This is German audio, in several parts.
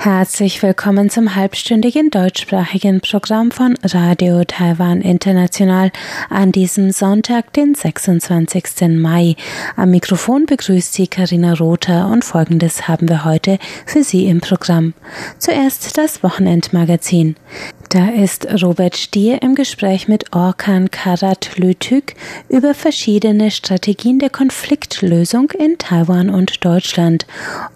Herzlich willkommen zum halbstündigen deutschsprachigen Programm von Radio Taiwan International an diesem Sonntag, den 26. Mai. Am Mikrofon begrüßt Sie Karina Rother und Folgendes haben wir heute für Sie im Programm. Zuerst das Wochenendmagazin. Da ist Robert Stier im Gespräch mit Orkan Karat Lütük über verschiedene Strategien der Konfliktlösung in Taiwan und Deutschland.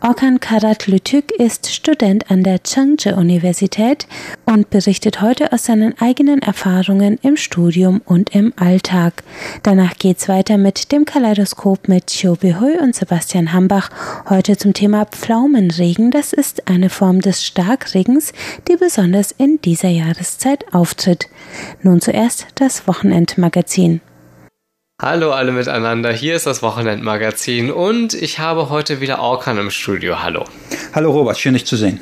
Orkan Karat Lütük ist Student an der Chengche Universität und berichtet heute aus seinen eigenen Erfahrungen im Studium und im Alltag. Danach geht's weiter mit dem Kaleidoskop mit Chiu Behui und Sebastian Hambach. Heute zum Thema Pflaumenregen. Das ist eine Form des Starkregens, die besonders in dieser Jahr Jahreszeit auftritt. Nun zuerst das Wochenendmagazin. Hallo alle miteinander, hier ist das Wochenendmagazin und ich habe heute wieder Orkan im Studio. Hallo. Hallo Robert, schön dich zu sehen.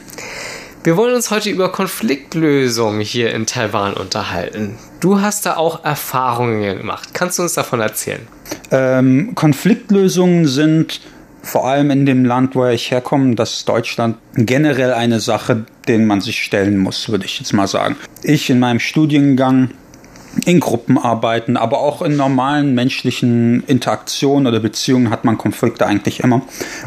Wir wollen uns heute über Konfliktlösung hier in Taiwan unterhalten. Du hast da auch Erfahrungen gemacht. Kannst du uns davon erzählen? Ähm, Konfliktlösungen sind vor allem in dem Land, wo ich herkomme, das ist Deutschland, generell eine Sache, denen man sich stellen muss, würde ich jetzt mal sagen. Ich in meinem Studiengang in Gruppenarbeiten, aber auch in normalen menschlichen Interaktionen oder Beziehungen hat man Konflikte eigentlich immer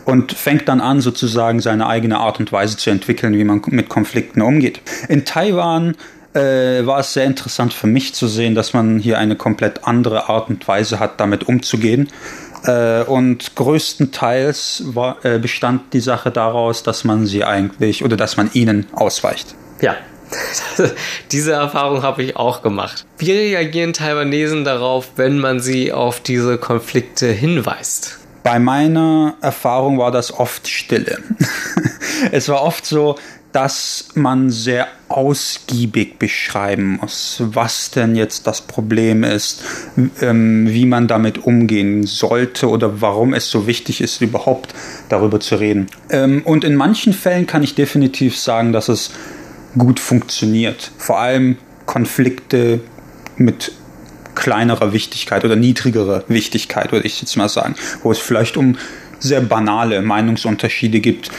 und fängt dann an, sozusagen seine eigene Art und Weise zu entwickeln, wie man mit Konflikten umgeht. In Taiwan äh, war es sehr interessant für mich zu sehen, dass man hier eine komplett andere Art und Weise hat, damit umzugehen. Äh, und größtenteils war, äh, bestand die Sache daraus, dass man sie eigentlich oder dass man ihnen ausweicht. Ja, diese Erfahrung habe ich auch gemacht. Wie reagieren Taiwanesen darauf, wenn man sie auf diese Konflikte hinweist? Bei meiner Erfahrung war das oft Stille. es war oft so, dass man sehr ausgiebig beschreiben muss, was denn jetzt das Problem ist, ähm, wie man damit umgehen sollte oder warum es so wichtig ist, überhaupt darüber zu reden. Ähm, und in manchen Fällen kann ich definitiv sagen, dass es gut funktioniert. Vor allem Konflikte mit kleinerer Wichtigkeit oder niedrigerer Wichtigkeit, würde ich jetzt mal sagen, wo es vielleicht um sehr banale Meinungsunterschiede gibt,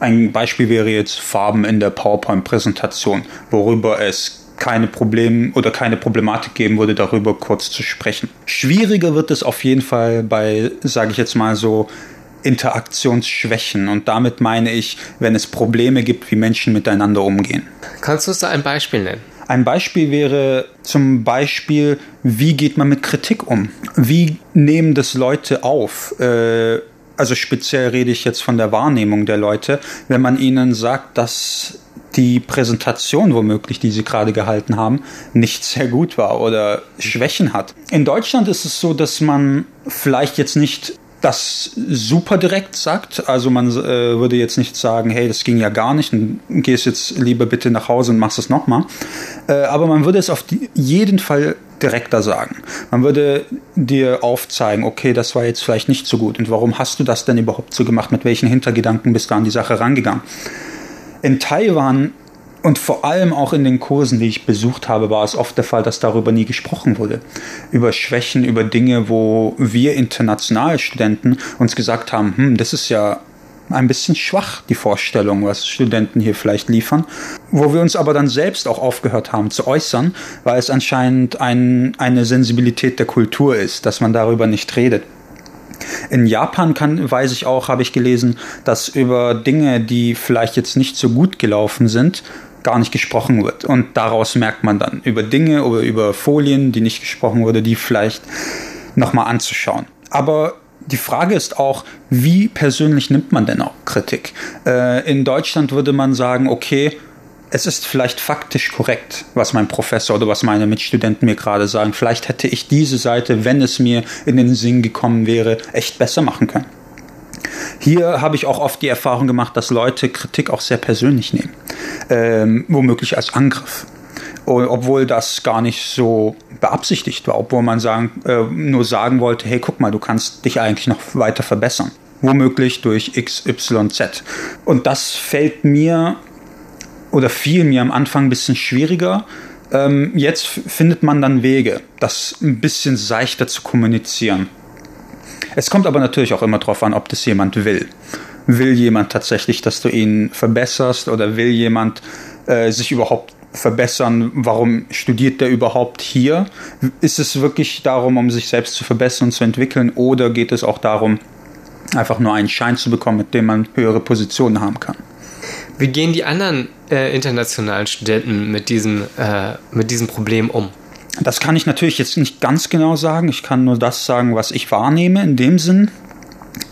ein Beispiel wäre jetzt Farben in der PowerPoint-Präsentation, worüber es keine Probleme oder keine Problematik geben würde, darüber kurz zu sprechen. Schwieriger wird es auf jeden Fall bei, sage ich jetzt mal so, Interaktionsschwächen. Und damit meine ich, wenn es Probleme gibt, wie Menschen miteinander umgehen. Kannst du uns da ein Beispiel nennen? Ein Beispiel wäre zum Beispiel, wie geht man mit Kritik um? Wie nehmen das Leute auf? Äh, also speziell rede ich jetzt von der Wahrnehmung der Leute, wenn man ihnen sagt, dass die Präsentation womöglich, die sie gerade gehalten haben, nicht sehr gut war oder Schwächen hat. In Deutschland ist es so, dass man vielleicht jetzt nicht das super direkt sagt. Also man äh, würde jetzt nicht sagen, hey, das ging ja gar nicht und gehst jetzt lieber bitte nach Hause und machst es nochmal. Äh, aber man würde es auf jeden Fall direkter sagen. Man würde dir aufzeigen, okay, das war jetzt vielleicht nicht so gut und warum hast du das denn überhaupt so gemacht? Mit welchen Hintergedanken bist du an die Sache rangegangen? In Taiwan und vor allem auch in den Kursen, die ich besucht habe, war es oft der Fall, dass darüber nie gesprochen wurde. Über Schwächen, über Dinge, wo wir internationale Studenten uns gesagt haben, hm, das ist ja ein bisschen schwach, die Vorstellung, was Studenten hier vielleicht liefern. Wo wir uns aber dann selbst auch aufgehört haben zu äußern, weil es anscheinend ein, eine Sensibilität der Kultur ist, dass man darüber nicht redet. In Japan kann, weiß ich auch, habe ich gelesen, dass über Dinge, die vielleicht jetzt nicht so gut gelaufen sind, gar nicht gesprochen wird. Und daraus merkt man dann über Dinge oder über Folien, die nicht gesprochen wurde, die vielleicht nochmal anzuschauen. Aber die Frage ist auch, wie persönlich nimmt man denn auch Kritik? Äh, in Deutschland würde man sagen, okay, es ist vielleicht faktisch korrekt, was mein Professor oder was meine Mitstudenten mir gerade sagen. Vielleicht hätte ich diese Seite, wenn es mir in den Sinn gekommen wäre, echt besser machen können. Hier habe ich auch oft die Erfahrung gemacht, dass Leute Kritik auch sehr persönlich nehmen, ähm, womöglich als Angriff. Obwohl das gar nicht so beabsichtigt war, obwohl man sagen, äh, nur sagen wollte, hey, guck mal, du kannst dich eigentlich noch weiter verbessern. Womöglich durch X, Y, Z. Und das fällt mir oder fiel mir am Anfang ein bisschen schwieriger. Ähm, jetzt findet man dann Wege, das ein bisschen seichter zu kommunizieren. Es kommt aber natürlich auch immer darauf an, ob das jemand will. Will jemand tatsächlich, dass du ihn verbesserst oder will jemand äh, sich überhaupt verbessern? Warum studiert der überhaupt hier? Ist es wirklich darum, um sich selbst zu verbessern und zu entwickeln oder geht es auch darum, einfach nur einen Schein zu bekommen, mit dem man höhere Positionen haben kann? Wie gehen die anderen äh, internationalen Studenten mit diesem, äh, mit diesem Problem um? Das kann ich natürlich jetzt nicht ganz genau sagen. Ich kann nur das sagen, was ich wahrnehme in dem Sinn.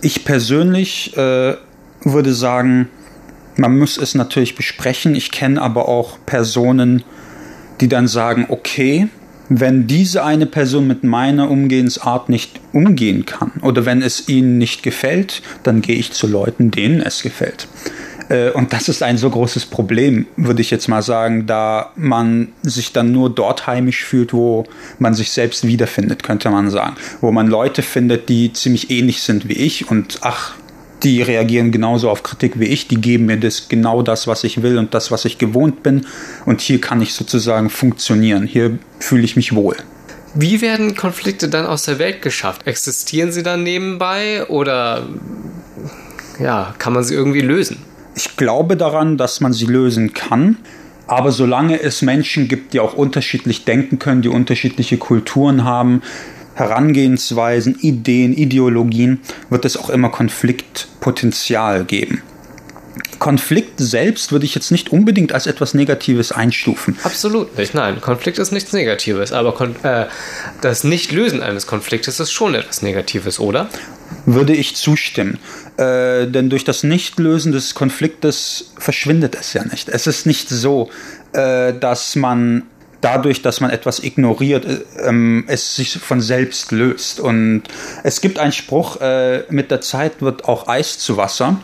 Ich persönlich äh, würde sagen, man muss es natürlich besprechen. Ich kenne aber auch Personen, die dann sagen, okay, wenn diese eine Person mit meiner Umgehensart nicht umgehen kann oder wenn es ihnen nicht gefällt, dann gehe ich zu Leuten, denen es gefällt. Äh, und das ist ein so großes Problem, würde ich jetzt mal sagen, da man sich dann nur dort heimisch fühlt, wo man sich selbst wiederfindet, könnte man sagen. Wo man Leute findet, die ziemlich ähnlich sind wie ich und ach, die reagieren genauso auf Kritik wie ich, die geben mir das genau das, was ich will und das, was ich gewohnt bin. Und hier kann ich sozusagen funktionieren. Hier fühle ich mich wohl. Wie werden Konflikte dann aus der Welt geschafft? Existieren sie dann nebenbei oder ja, kann man sie irgendwie lösen? Ich glaube daran, dass man sie lösen kann. Aber solange es Menschen gibt, die auch unterschiedlich denken können, die unterschiedliche Kulturen haben, Herangehensweisen, Ideen, Ideologien, wird es auch immer Konfliktpotenzial geben. Konflikt selbst würde ich jetzt nicht unbedingt als etwas Negatives einstufen. Absolut nicht, nein. Konflikt ist nichts Negatives, aber äh, das Nichtlösen eines Konfliktes ist schon etwas Negatives, oder? Würde ich zustimmen. Äh, denn durch das Nichtlösen des Konfliktes verschwindet es ja nicht. Es ist nicht so, äh, dass man dadurch, dass man etwas ignoriert, äh, ähm, es sich von selbst löst. Und es gibt einen Spruch, äh, mit der Zeit wird auch Eis zu Wasser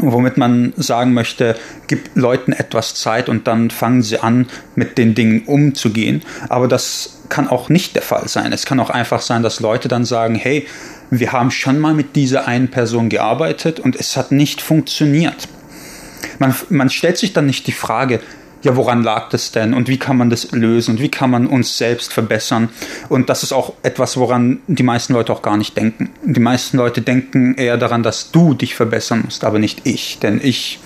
womit man sagen möchte, gib Leuten etwas Zeit und dann fangen sie an, mit den Dingen umzugehen. Aber das kann auch nicht der Fall sein. Es kann auch einfach sein, dass Leute dann sagen, hey, wir haben schon mal mit dieser einen Person gearbeitet und es hat nicht funktioniert. Man, man stellt sich dann nicht die Frage, ja, woran lag das denn und wie kann man das lösen und wie kann man uns selbst verbessern. Und das ist auch etwas, woran die meisten Leute auch gar nicht denken. Die meisten Leute denken eher daran, dass du dich verbessern musst, aber nicht ich. Denn ich,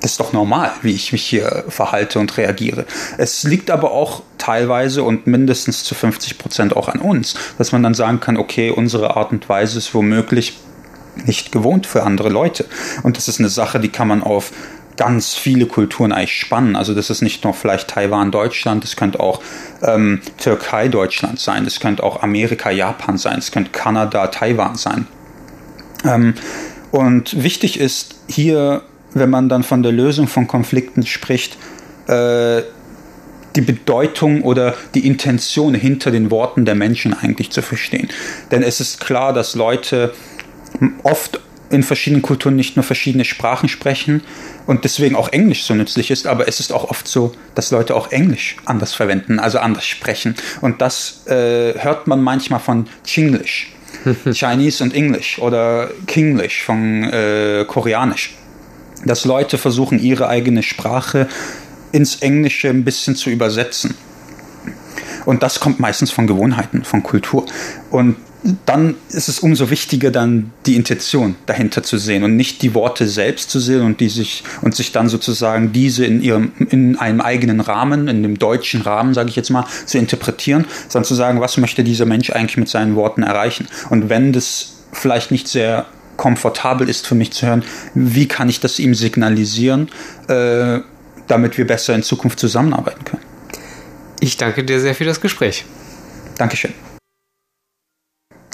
das ist doch normal, wie ich mich hier verhalte und reagiere. Es liegt aber auch teilweise und mindestens zu 50 Prozent auch an uns, dass man dann sagen kann, okay, unsere Art und Weise ist womöglich nicht gewohnt für andere Leute. Und das ist eine Sache, die kann man auf ganz viele Kulturen eigentlich spannen. Also das ist nicht nur vielleicht Taiwan, Deutschland, das könnte auch ähm, Türkei, Deutschland sein, das könnte auch Amerika, Japan sein, es könnte Kanada, Taiwan sein. Ähm, und wichtig ist hier, wenn man dann von der Lösung von Konflikten spricht, äh, die Bedeutung oder die Intention hinter den Worten der Menschen eigentlich zu verstehen. Denn es ist klar, dass Leute oft in verschiedenen Kulturen nicht nur verschiedene Sprachen sprechen und deswegen auch Englisch so nützlich ist, aber es ist auch oft so, dass Leute auch Englisch anders verwenden, also anders sprechen. Und das äh, hört man manchmal von Chinglish, Chinese und English oder Kinglish von äh, Koreanisch. Dass Leute versuchen, ihre eigene Sprache ins Englische ein bisschen zu übersetzen. Und das kommt meistens von Gewohnheiten, von Kultur. Und dann ist es umso wichtiger, dann die Intention dahinter zu sehen und nicht die Worte selbst zu sehen und die sich und sich dann sozusagen diese in ihrem in einem eigenen Rahmen, in dem deutschen Rahmen, sage ich jetzt mal, zu interpretieren, sondern zu sagen, was möchte dieser Mensch eigentlich mit seinen Worten erreichen? Und wenn das vielleicht nicht sehr komfortabel ist für mich zu hören, wie kann ich das ihm signalisieren, äh, damit wir besser in Zukunft zusammenarbeiten können? Ich danke dir sehr für das Gespräch. Dankeschön.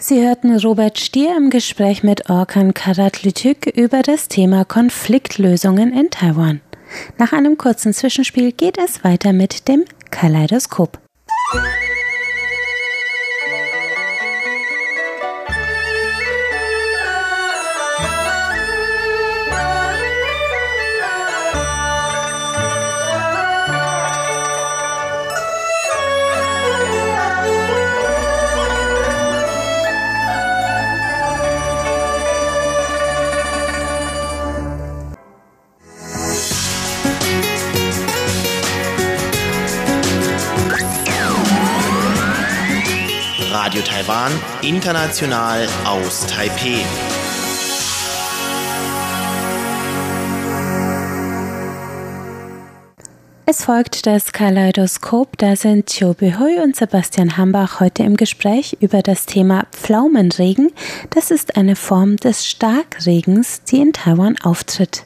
Sie hörten Robert Stier im Gespräch mit Orkan Karatlityk über das Thema Konfliktlösungen in Taiwan. Nach einem kurzen Zwischenspiel geht es weiter mit dem Kaleidoskop. Radio Taiwan, international aus Taipeh. Es folgt das Kaleidoskop, da sind Chobi Hui und Sebastian Hambach heute im Gespräch über das Thema Pflaumenregen. Das ist eine Form des Starkregens, die in Taiwan auftritt.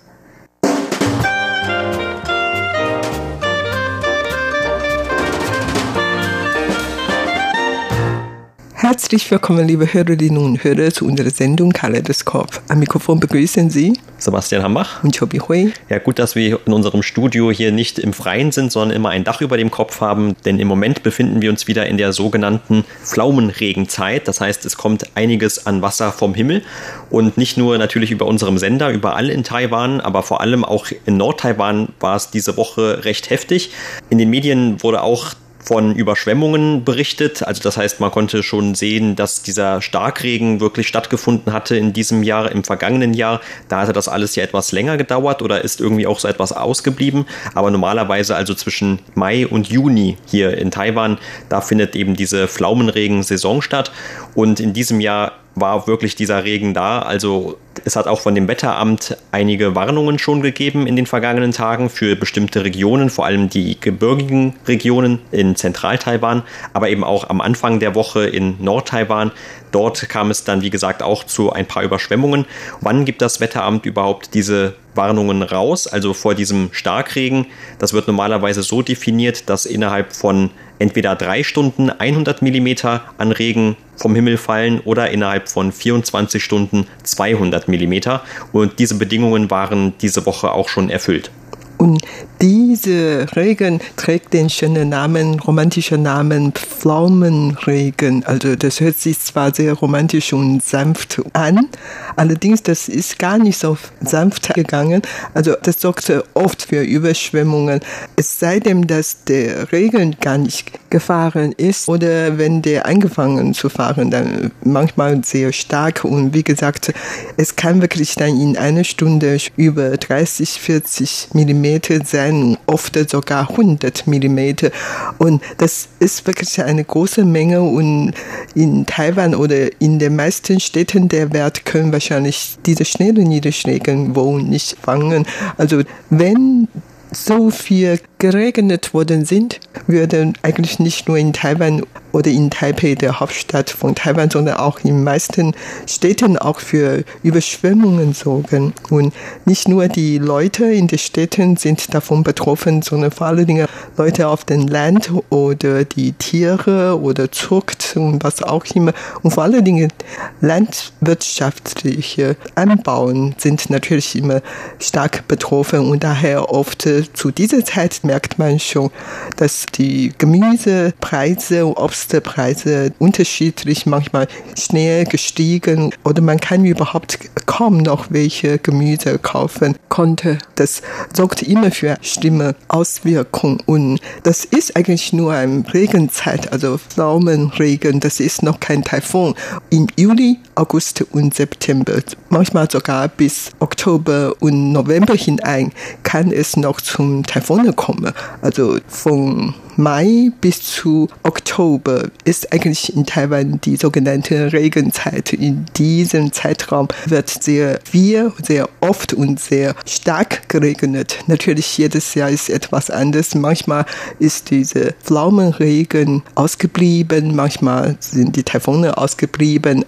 Herzlich willkommen, liebe Hörerinnen und Hörer, zu unserer Sendung Kaleidoskop. Am Mikrofon begrüßen Sie Sebastian Hambach und Chobi Hui. Ja, gut, dass wir in unserem Studio hier nicht im Freien sind, sondern immer ein Dach über dem Kopf haben, denn im Moment befinden wir uns wieder in der sogenannten Pflaumenregenzeit. Das heißt, es kommt einiges an Wasser vom Himmel und nicht nur natürlich über unserem Sender, überall in Taiwan, aber vor allem auch in Nordtaiwan war es diese Woche recht heftig. In den Medien wurde auch von Überschwemmungen berichtet. Also das heißt, man konnte schon sehen, dass dieser Starkregen wirklich stattgefunden hatte in diesem Jahr, im vergangenen Jahr. Da hatte das alles ja etwas länger gedauert oder ist irgendwie auch so etwas ausgeblieben. Aber normalerweise also zwischen Mai und Juni hier in Taiwan, da findet eben diese Pflaumenregen-Saison statt. Und in diesem Jahr war wirklich dieser Regen da. Also es hat auch von dem Wetteramt einige Warnungen schon gegeben in den vergangenen Tagen für bestimmte Regionen, vor allem die gebirgigen Regionen in Zentral-Taiwan, aber eben auch am Anfang der Woche in Nord-Taiwan. Dort kam es dann, wie gesagt, auch zu ein paar Überschwemmungen. Wann gibt das Wetteramt überhaupt diese Warnungen raus, also vor diesem Starkregen? Das wird normalerweise so definiert, dass innerhalb von entweder drei Stunden 100 Millimeter an Regen vom Himmel fallen oder innerhalb von 24 Stunden 200 Millimeter. Und diese Bedingungen waren diese Woche auch schon erfüllt. Und diese Regen trägt den schönen Namen, romantischen Namen Pflaumenregen. Also das hört sich zwar sehr romantisch und sanft an, allerdings das ist gar nicht so sanft gegangen. Also das sorgte oft für Überschwemmungen. Es sei denn, dass der Regen gar nicht gefahren ist oder wenn der angefangen zu fahren, dann manchmal sehr stark und wie gesagt, es kann wirklich dann in einer Stunde über 30, 40 Millimeter sein, oft sogar 100 Millimeter und das ist wirklich eine große Menge und in Taiwan oder in den meisten Städten der Welt können wahrscheinlich diese schnellen Niederschläge wohl nicht fangen. Also wenn so viel geregnet worden sind, würden eigentlich nicht nur in Taiwan oder in Taipei, der Hauptstadt von Taiwan, sondern auch in meisten Städten auch für Überschwemmungen sorgen. Und nicht nur die Leute in den Städten sind davon betroffen, sondern vor allen Dingen Leute auf dem Land oder die Tiere oder Zucht und was auch immer. Und vor allen Dingen landwirtschaftliche Anbauen sind natürlich immer stark betroffen und daher oft zu dieser Zeit merkt man schon, dass die Gemüsepreise und Obstpreise unterschiedlich, manchmal schnell gestiegen oder man kann überhaupt kaum noch welche Gemüse kaufen konnte. Das sorgt immer für schlimme Auswirkungen und das ist eigentlich nur eine Regenzeit, also Pflaumenregen, das ist noch kein Taifun. Im Juli, August und September, manchmal sogar bis Oktober und November hinein kann es noch zum Taifun kommen. Also von Mai bis zu Oktober ist eigentlich in Taiwan die sogenannte Regenzeit. In diesem Zeitraum wird sehr viel, sehr oft und sehr stark geregnet. Natürlich jedes Jahr ist etwas anders. Manchmal ist diese Pflaumenregen ausgeblieben, manchmal sind die Taifune ausgeblieben.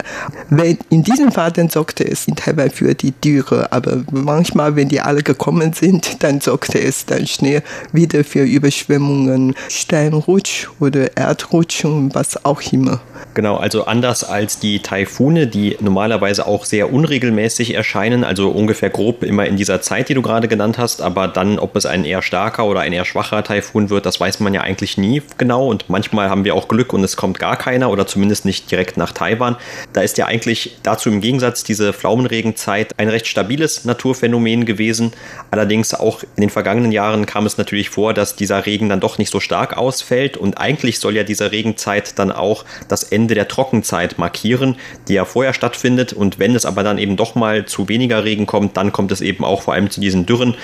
Wenn, in diesem Fall dann sorgte es in Taiwan für die Dürre, aber manchmal, wenn die alle gekommen sind, dann sorgte es dann schnell wieder für Überschwemmungen, Steinrutsch oder Erdrutsch und was auch immer. Genau, also anders als die Taifune, die normalerweise auch sehr unregelmäßig erscheinen, also ungefähr grob immer in dieser Zeit, die du gerade genannt hast, aber dann, ob es ein eher starker oder ein eher schwacher Taifun wird, das weiß man ja eigentlich nie genau und manchmal haben wir auch Glück und es kommt gar keiner oder zumindest nicht direkt nach Taiwan. Da ist ja eigentlich dazu im Gegensatz diese Pflaumenregenzeit ein recht stabiles Naturphänomen gewesen. Allerdings auch in den vergangenen Jahren kam es natürlich vor, dass dieser Regen dann doch nicht so stark ausfällt und eigentlich soll ja diese Regenzeit dann auch das Ende der Trockenzeit markieren, die ja vorher stattfindet und wenn es aber dann eben doch mal zu weniger Regen kommt, dann kommt es eben auch vor allem zu diesen Dürren,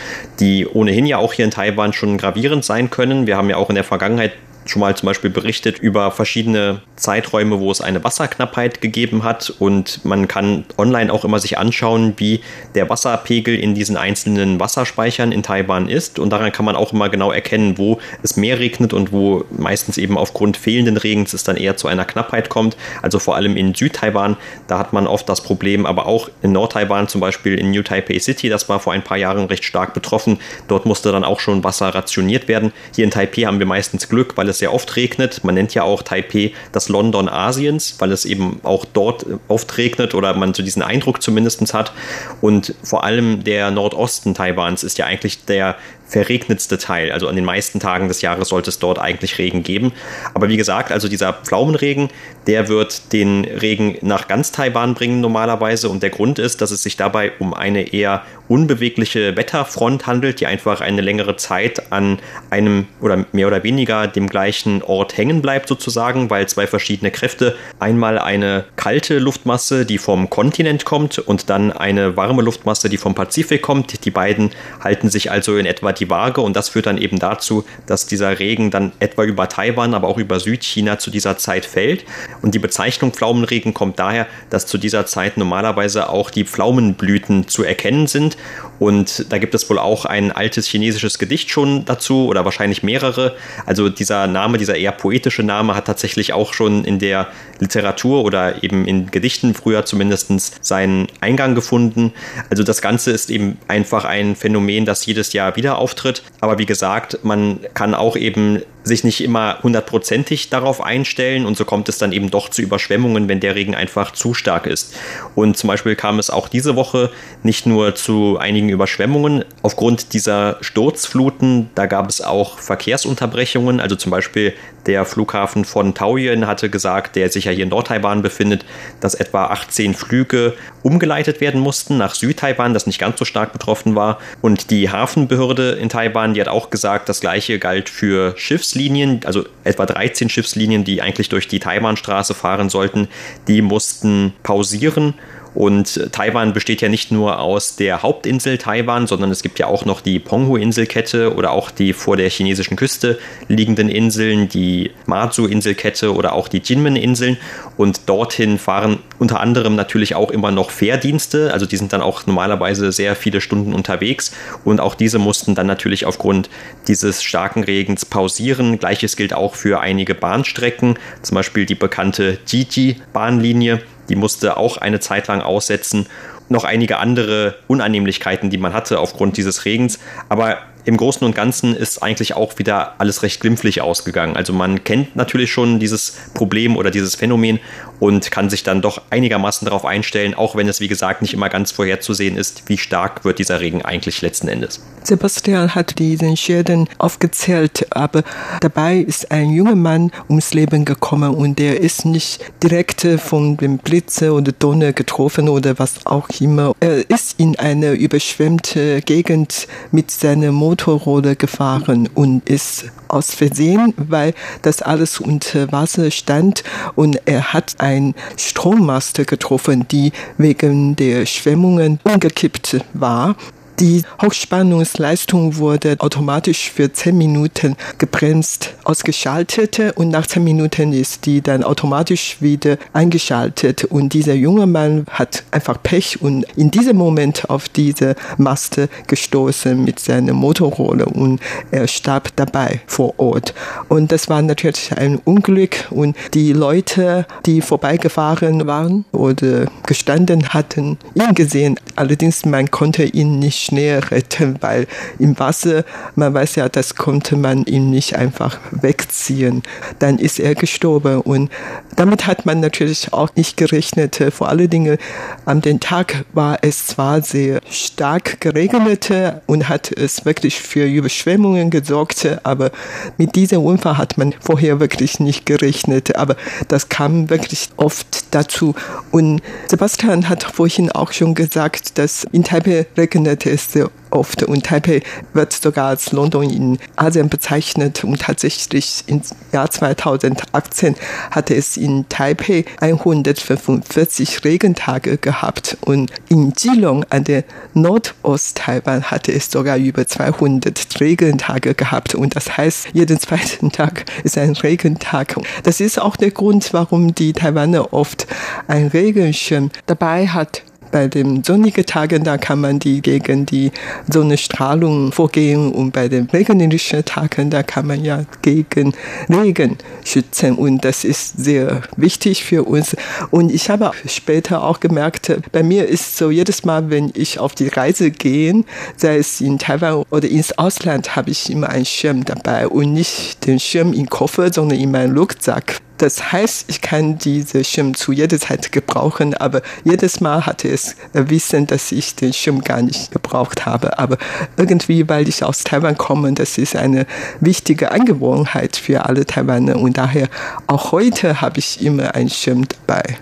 die ohnehin ja auch hier in Taiwan schon gravierend sein können. Wir haben ja auch in der Vergangenheit schon mal zum Beispiel berichtet über verschiedene Zeiträume, wo es eine Wasserknappheit gegeben hat und man kann online auch immer sich anschauen, wie der Wasserpegel in diesen einzelnen Wasserspeichern in Taiwan ist und daran kann man auch immer genau erkennen, wo es mehr regnet und wo meistens eben aufgrund fehlenden Regens es dann eher zu einer Knappheit kommt. Also vor allem in Südtaiwan, da hat man oft das Problem, aber auch in Nordtaiwan zum Beispiel in New Taipei City, das war vor ein paar Jahren recht stark betroffen. Dort musste dann auch schon Wasser rationiert werden. Hier in Taipei haben wir meistens Glück, weil es sehr oft regnet. Man nennt ja auch Taipei das London Asiens, weil es eben auch dort oft regnet oder man so diesen Eindruck zumindest hat. Und vor allem der Nordosten Taiwans ist ja eigentlich der verregnetste Teil. Also an den meisten Tagen des Jahres sollte es dort eigentlich Regen geben. Aber wie gesagt, also dieser Pflaumenregen, der wird den Regen nach ganz Taiwan bringen normalerweise. Und der Grund ist, dass es sich dabei um eine eher unbewegliche Wetterfront handelt, die einfach eine längere Zeit an einem oder mehr oder weniger dem gleichen Ort hängen bleibt sozusagen, weil zwei verschiedene Kräfte, einmal eine kalte Luftmasse, die vom Kontinent kommt und dann eine warme Luftmasse, die vom Pazifik kommt. Die beiden halten sich also in etwa die Waage und das führt dann eben dazu, dass dieser Regen dann etwa über Taiwan, aber auch über Südchina zu dieser Zeit fällt. Und die Bezeichnung Pflaumenregen kommt daher, dass zu dieser Zeit normalerweise auch die Pflaumenblüten zu erkennen sind und da gibt es wohl auch ein altes chinesisches Gedicht schon dazu oder wahrscheinlich mehrere. Also dieser Name, dieser eher poetische Name hat tatsächlich auch schon in der Literatur oder eben in Gedichten früher zumindest seinen Eingang gefunden. Also das Ganze ist eben einfach ein Phänomen, das jedes Jahr wieder auftritt. Aber wie gesagt, man kann auch eben sich nicht immer hundertprozentig darauf einstellen und so kommt es dann eben doch zu Überschwemmungen, wenn der Regen einfach zu stark ist. Und zum Beispiel kam es auch diese Woche nicht nur zu einigen Überschwemmungen aufgrund dieser Sturzfluten, da gab es auch Verkehrsunterbrechungen, also zum Beispiel der Flughafen von Taoyuan hatte gesagt, der sich ja hier in Nordtaiwan befindet, dass etwa 18 Flüge umgeleitet werden mussten nach Südtaiwan, das nicht ganz so stark betroffen war. Und die Hafenbehörde in Taiwan, die hat auch gesagt, das gleiche galt für Schiffslinien, also etwa 13 Schiffslinien, die eigentlich durch die Taiwanstraße fahren sollten, die mussten pausieren und Taiwan besteht ja nicht nur aus der Hauptinsel Taiwan, sondern es gibt ja auch noch die Penghu-Inselkette oder auch die vor der chinesischen Küste liegenden Inseln, die Matsu-Inselkette oder auch die Jinmen-Inseln. Und dorthin fahren unter anderem natürlich auch immer noch Fährdienste. Also die sind dann auch normalerweise sehr viele Stunden unterwegs. Und auch diese mussten dann natürlich aufgrund dieses starken Regens pausieren. Gleiches gilt auch für einige Bahnstrecken, zum Beispiel die bekannte Jiji-Bahnlinie die musste auch eine Zeit lang aussetzen. Noch einige andere Unannehmlichkeiten, die man hatte aufgrund dieses Regens. Aber im Großen und Ganzen ist eigentlich auch wieder alles recht glimpflich ausgegangen. Also man kennt natürlich schon dieses Problem oder dieses Phänomen und kann sich dann doch einigermaßen darauf einstellen, auch wenn es wie gesagt nicht immer ganz vorherzusehen ist, wie stark wird dieser Regen eigentlich letzten Endes. Sebastian hat diesen Schäden aufgezählt, aber dabei ist ein junger Mann ums Leben gekommen und der ist nicht direkt von dem Blitze oder Donner getroffen oder was auch immer. Er ist in eine überschwemmte Gegend mit seiner Motorrolle gefahren und ist aus Versehen, weil das alles unter Wasser stand und er hat ein Strommaste getroffen, die wegen der Schwemmungen umgekippt war. Die Hochspannungsleistung wurde automatisch für 10 Minuten gebremst ausgeschaltet und nach 10 Minuten ist die dann automatisch wieder eingeschaltet und dieser junge Mann hat einfach Pech und in diesem Moment auf diese Maste gestoßen mit seiner Motorrolle und er starb dabei vor Ort. Und das war natürlich ein Unglück und die Leute, die vorbeigefahren waren oder gestanden hatten, ihn gesehen. Allerdings man konnte ihn nicht schnell retten, weil im Wasser, man weiß ja, das konnte man ihm nicht einfach wegziehen. Dann ist er gestorben und damit hat man natürlich auch nicht gerechnet. Vor allen Dingen an dem Tag war es zwar sehr stark geregnet und hat es wirklich für Überschwemmungen gesorgt, aber mit diesem Unfall hat man vorher wirklich nicht gerechnet. Aber das kam wirklich oft dazu. Und Sebastian hat vorhin auch schon gesagt, dass in Taipei regnete sehr oft. Und Taipei wird sogar als London in Asien bezeichnet. Und tatsächlich im Jahr 2018 hatte es in Taipei 145 Regentage gehabt. Und in Geelong an der Nordost-Taiwan hatte es sogar über 200 Regentage gehabt. Und das heißt, jeden zweiten Tag ist ein Regentag. Das ist auch der Grund, warum die Taiwaner oft ein Regenschirm dabei hat bei den sonnigen Tagen, da kann man die gegen die Sonnenstrahlung vorgehen und bei den regnerischen Tagen, da kann man ja gegen Regen schützen und das ist sehr wichtig für uns. Und ich habe später auch gemerkt, bei mir ist so jedes Mal, wenn ich auf die Reise gehe, sei es in Taiwan oder ins Ausland, habe ich immer einen Schirm dabei und nicht den Schirm im Koffer, sondern in meinem Rucksack. Das heißt, ich kann diese Schirm zu jeder Zeit gebrauchen, aber jedes Mal hatte es Wissen, dass ich den Schirm gar nicht gebraucht habe. Aber irgendwie, weil ich aus Taiwan komme, das ist eine wichtige Angewohnheit für alle Taiwaner und daher auch heute habe ich immer einen Schirm dabei.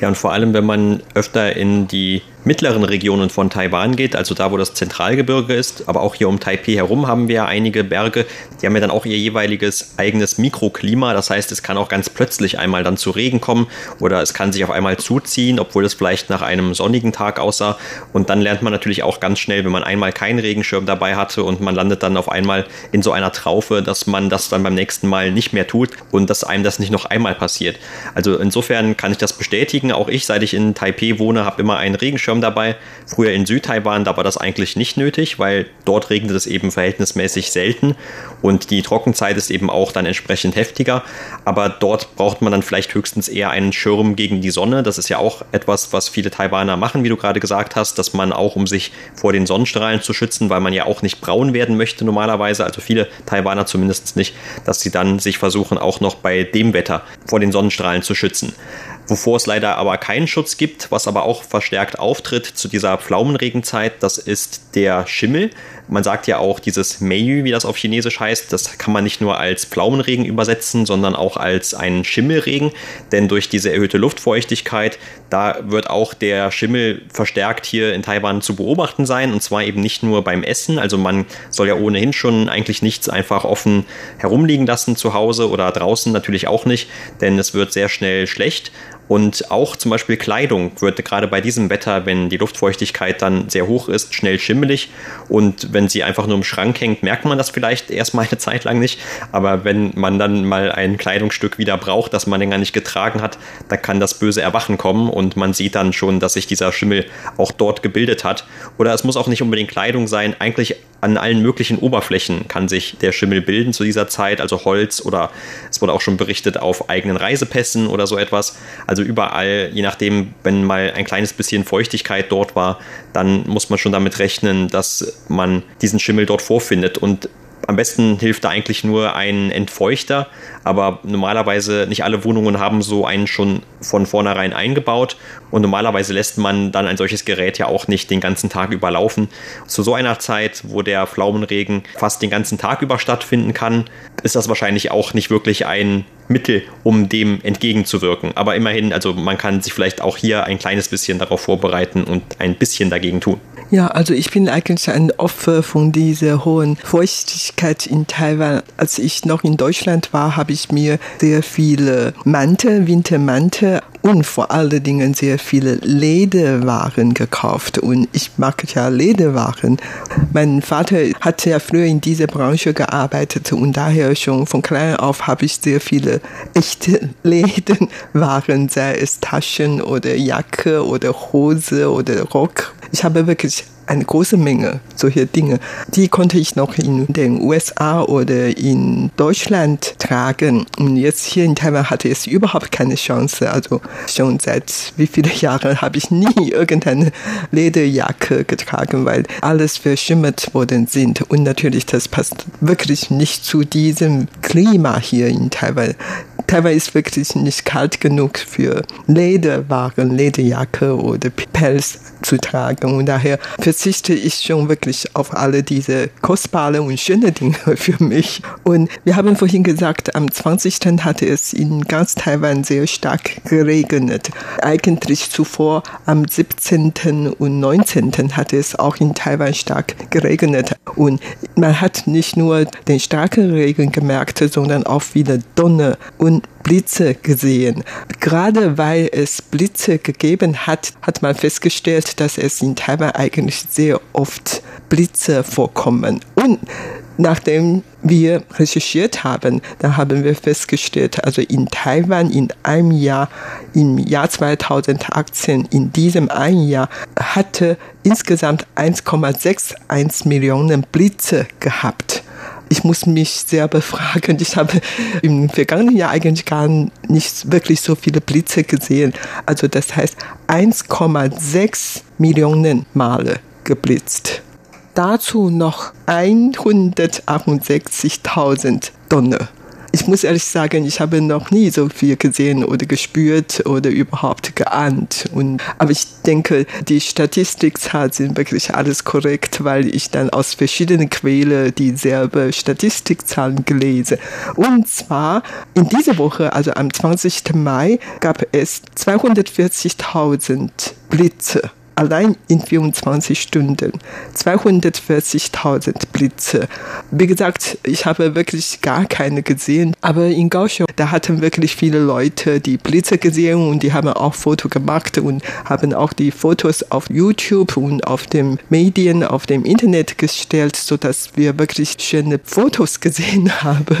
Ja, und vor allem, wenn man öfter in die mittleren Regionen von Taiwan geht, also da, wo das Zentralgebirge ist, aber auch hier um Taipei herum haben wir einige Berge, die haben ja dann auch ihr jeweiliges eigenes Mikroklima. Das heißt, es kann auch ganz plötzlich einmal dann zu Regen kommen oder es kann sich auf einmal zuziehen, obwohl es vielleicht nach einem sonnigen Tag aussah. Und dann lernt man natürlich auch ganz schnell, wenn man einmal keinen Regenschirm dabei hatte und man landet dann auf einmal in so einer Traufe, dass man das dann beim nächsten Mal nicht mehr tut und dass einem das nicht noch einmal passiert. Also insofern kann ich das bestätigen. Auch ich, seit ich in Taipei wohne, habe immer einen Regenschirm Schirm dabei. Früher in Südtaiwan, da war das eigentlich nicht nötig, weil dort regnet es eben verhältnismäßig selten und die Trockenzeit ist eben auch dann entsprechend heftiger. Aber dort braucht man dann vielleicht höchstens eher einen Schirm gegen die Sonne. Das ist ja auch etwas, was viele Taiwaner machen, wie du gerade gesagt hast, dass man auch, um sich vor den Sonnenstrahlen zu schützen, weil man ja auch nicht braun werden möchte normalerweise, also viele Taiwaner zumindest nicht, dass sie dann sich versuchen, auch noch bei dem Wetter vor den Sonnenstrahlen zu schützen. Wovor es leider aber keinen Schutz gibt, was aber auch verstärkt auftritt zu dieser Pflaumenregenzeit, das ist der Schimmel. Man sagt ja auch dieses Meiyu, wie das auf Chinesisch heißt, das kann man nicht nur als Pflaumenregen übersetzen, sondern auch als einen Schimmelregen, denn durch diese erhöhte Luftfeuchtigkeit, da wird auch der Schimmel verstärkt hier in Taiwan zu beobachten sein. Und zwar eben nicht nur beim Essen, also man soll ja ohnehin schon eigentlich nichts einfach offen herumliegen lassen zu Hause oder draußen natürlich auch nicht, denn es wird sehr schnell schlecht und auch zum Beispiel Kleidung wird gerade bei diesem Wetter, wenn die Luftfeuchtigkeit dann sehr hoch ist, schnell schimmelig. Und wenn sie einfach nur im Schrank hängt, merkt man das vielleicht erstmal eine Zeit lang nicht. Aber wenn man dann mal ein Kleidungsstück wieder braucht, das man länger nicht getragen hat, da kann das böse Erwachen kommen und man sieht dann schon, dass sich dieser Schimmel auch dort gebildet hat. Oder es muss auch nicht unbedingt Kleidung sein. Eigentlich an allen möglichen Oberflächen kann sich der Schimmel bilden zu dieser Zeit, also Holz oder es wurde auch schon berichtet auf eigenen Reisepässen oder so etwas. Also überall, je nachdem, wenn mal ein kleines bisschen Feuchtigkeit dort war, dann muss man schon damit rechnen, dass man diesen Schimmel dort vorfindet. Und am besten hilft da eigentlich nur ein Entfeuchter, aber normalerweise nicht alle Wohnungen haben so einen schon von vornherein eingebaut und normalerweise lässt man dann ein solches Gerät ja auch nicht den ganzen Tag überlaufen. Zu so einer Zeit, wo der Pflaumenregen fast den ganzen Tag über stattfinden kann, ist das wahrscheinlich auch nicht wirklich ein Mittel, um dem entgegenzuwirken. Aber immerhin, also man kann sich vielleicht auch hier ein kleines bisschen darauf vorbereiten und ein bisschen dagegen tun. Ja, also ich bin eigentlich ein Opfer von dieser hohen Feuchtigkeit in Taiwan. Als ich noch in Deutschland war, habe ich mir sehr viele Mantel, Wintermantel und vor allen Dingen sehr viele Lederwaren gekauft. Und ich mag ja Lederwaren. Mein Vater hat ja früher in dieser Branche gearbeitet und daher schon von klein auf habe ich sehr viele echte Lederwaren, sei es Taschen oder Jacke oder Hose oder Rock. Ich habe wirklich eine große Menge solcher Dinge. Die konnte ich noch in den USA oder in Deutschland tragen. Und jetzt hier in Taiwan hatte es überhaupt keine Chance. Also schon seit wie viele Jahren habe ich nie irgendeine Lederjacke getragen, weil alles verschimmert worden sind. Und natürlich, das passt wirklich nicht zu diesem Klima hier in Taiwan. Taiwan ist wirklich nicht kalt genug für Lederwaren, Lederjacke oder Pelz zu tragen. Und daher verzichte ich schon wirklich auf alle diese kostbaren und schönen Dinge für mich. Und wir haben vorhin gesagt, am 20. hatte es in ganz Taiwan sehr stark geregnet. Eigentlich zuvor am 17. und 19. hatte es auch in Taiwan stark geregnet. Und man hat nicht nur den starken Regen gemerkt, sondern auch wieder Donner und Blitze gesehen. Gerade weil es Blitze gegeben hat, hat man festgestellt, dass es in Taiwan eigentlich sehr oft Blitze vorkommen. Und nachdem wir recherchiert haben, dann haben wir festgestellt, also in Taiwan in einem Jahr, im Jahr 2018, in diesem einen Jahr, hatte insgesamt 1,61 Millionen Blitze gehabt ich muss mich sehr befragen. Ich habe im vergangenen Jahr eigentlich gar nicht wirklich so viele Blitze gesehen. Also das heißt 1,6 Millionen Male geblitzt. Dazu noch 168.000 Donner ich muss ehrlich sagen, ich habe noch nie so viel gesehen oder gespürt oder überhaupt geahnt. Und, aber ich denke, die Statistikzahlen sind wirklich alles korrekt, weil ich dann aus verschiedenen Quellen dieselbe Statistikzahlen gelesen. Und zwar in dieser Woche, also am 20. Mai, gab es 240.000 Blitze allein in 24 Stunden 240.000 Blitze. Wie gesagt, ich habe wirklich gar keine gesehen, aber in Kaohsiung, da hatten wirklich viele Leute die Blitze gesehen und die haben auch Fotos gemacht und haben auch die Fotos auf YouTube und auf den Medien, auf dem Internet gestellt, sodass wir wirklich schöne Fotos gesehen haben.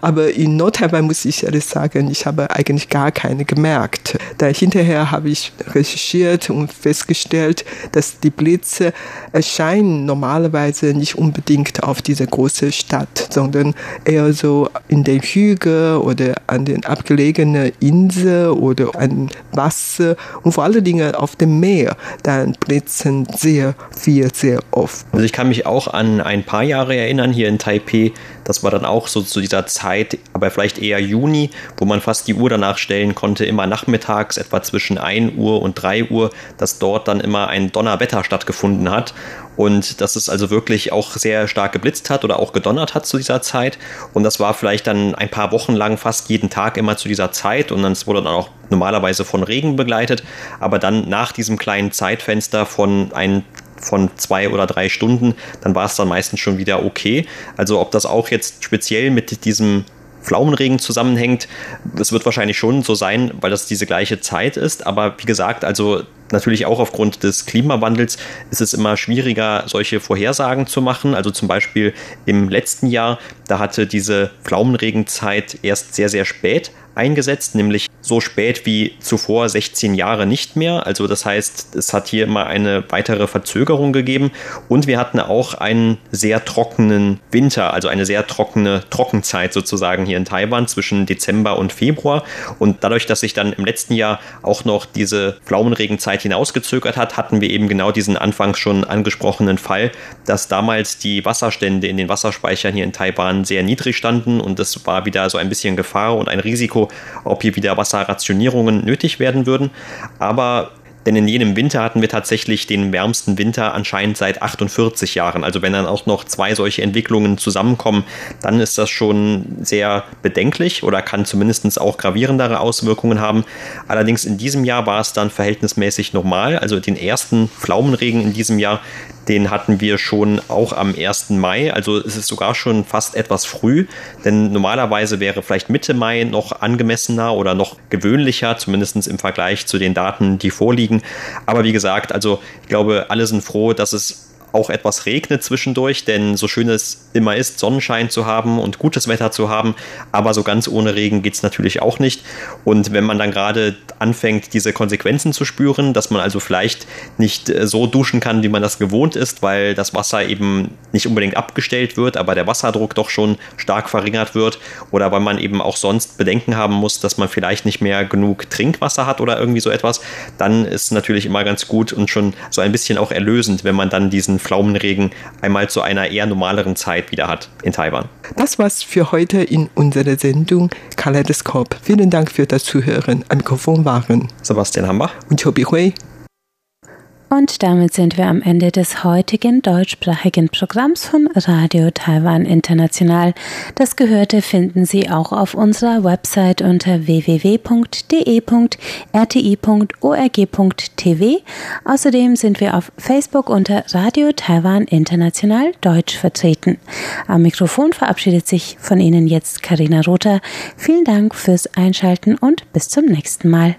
Aber in Nordtaiwan muss ich ehrlich sagen, ich habe eigentlich gar keine gemerkt. Da hinterher habe ich recherchiert und festgestellt, festgestellt, dass die Blitze erscheinen normalerweise nicht unbedingt auf diese große Stadt, sondern eher so in den Hügeln oder an den abgelegenen Inseln oder an Wasser und vor allen Dingen auf dem Meer. Dann blitzen sehr viel, sehr oft. Also ich kann mich auch an ein paar Jahre erinnern hier in Taipei. Das war dann auch so zu dieser Zeit, aber vielleicht eher Juni, wo man fast die Uhr danach stellen konnte, immer nachmittags, etwa zwischen 1 Uhr und 3 Uhr, dass dort dann immer ein Donnerwetter stattgefunden hat und dass es also wirklich auch sehr stark geblitzt hat oder auch gedonnert hat zu dieser Zeit. Und das war vielleicht dann ein paar Wochen lang fast jeden Tag immer zu dieser Zeit und dann wurde dann auch normalerweise von Regen begleitet. Aber dann nach diesem kleinen Zeitfenster von ein von zwei oder drei Stunden, dann war es dann meistens schon wieder okay. Also ob das auch jetzt speziell mit diesem Pflaumenregen zusammenhängt. Es wird wahrscheinlich schon so sein, weil das diese gleiche Zeit ist. Aber wie gesagt, also natürlich auch aufgrund des Klimawandels ist es immer schwieriger, solche Vorhersagen zu machen. Also zum Beispiel im letzten Jahr, da hatte diese Pflaumenregenzeit erst sehr, sehr spät eingesetzt, nämlich so spät wie zuvor 16 Jahre nicht mehr. Also das heißt, es hat hier immer eine weitere Verzögerung gegeben und wir hatten auch einen sehr trockenen Winter, also eine sehr trockene Trockenzeit sozusagen hier in Taiwan zwischen Dezember und Februar. Und dadurch, dass sich dann im letzten Jahr auch noch diese Pflaumenregenzeit hinausgezögert hat, hatten wir eben genau diesen anfangs schon angesprochenen Fall, dass damals die Wasserstände in den Wasserspeichern hier in Taiwan sehr niedrig standen und es war wieder so ein bisschen Gefahr und ein Risiko, ob hier wieder Wasser Wasserrationierungen nötig werden würden. Aber denn in jenem Winter hatten wir tatsächlich den wärmsten Winter anscheinend seit 48 Jahren. Also wenn dann auch noch zwei solche Entwicklungen zusammenkommen, dann ist das schon sehr bedenklich oder kann zumindest auch gravierendere Auswirkungen haben. Allerdings in diesem Jahr war es dann verhältnismäßig normal. Also den ersten Pflaumenregen in diesem Jahr, den hatten wir schon auch am 1. Mai. Also es ist sogar schon fast etwas früh, denn normalerweise wäre vielleicht Mitte Mai noch angemessener oder noch gewöhnlicher, zumindest im Vergleich zu den Daten, die vorliegen. Aber wie gesagt, also ich glaube, alle sind froh, dass es auch etwas regnet zwischendurch, denn so schön es immer ist, Sonnenschein zu haben und gutes Wetter zu haben, aber so ganz ohne Regen geht es natürlich auch nicht. Und wenn man dann gerade anfängt, diese Konsequenzen zu spüren, dass man also vielleicht nicht äh, so duschen kann, wie man das gewohnt ist, weil das Wasser eben nicht unbedingt abgestellt wird, aber der Wasserdruck doch schon stark verringert wird oder weil man eben auch sonst Bedenken haben muss, dass man vielleicht nicht mehr genug Trinkwasser hat oder irgendwie so etwas, dann ist natürlich immer ganz gut und schon so ein bisschen auch erlösend, wenn man dann diesen Pflaumenregen einmal zu einer eher normaleren Zeit wieder hat in Taiwan. Das war's für heute in unserer Sendung Kaleidoskop. Vielen Dank für das Zuhören. Am Mikrofon waren Sebastian Hambach und Chobi Hui. Und damit sind wir am Ende des heutigen deutschsprachigen Programms von Radio Taiwan International. Das Gehörte finden Sie auch auf unserer Website unter www.de.rti.org.tv. Außerdem sind wir auf Facebook unter Radio Taiwan International Deutsch vertreten. Am Mikrofon verabschiedet sich von Ihnen jetzt Karina Rother. Vielen Dank fürs Einschalten und bis zum nächsten Mal.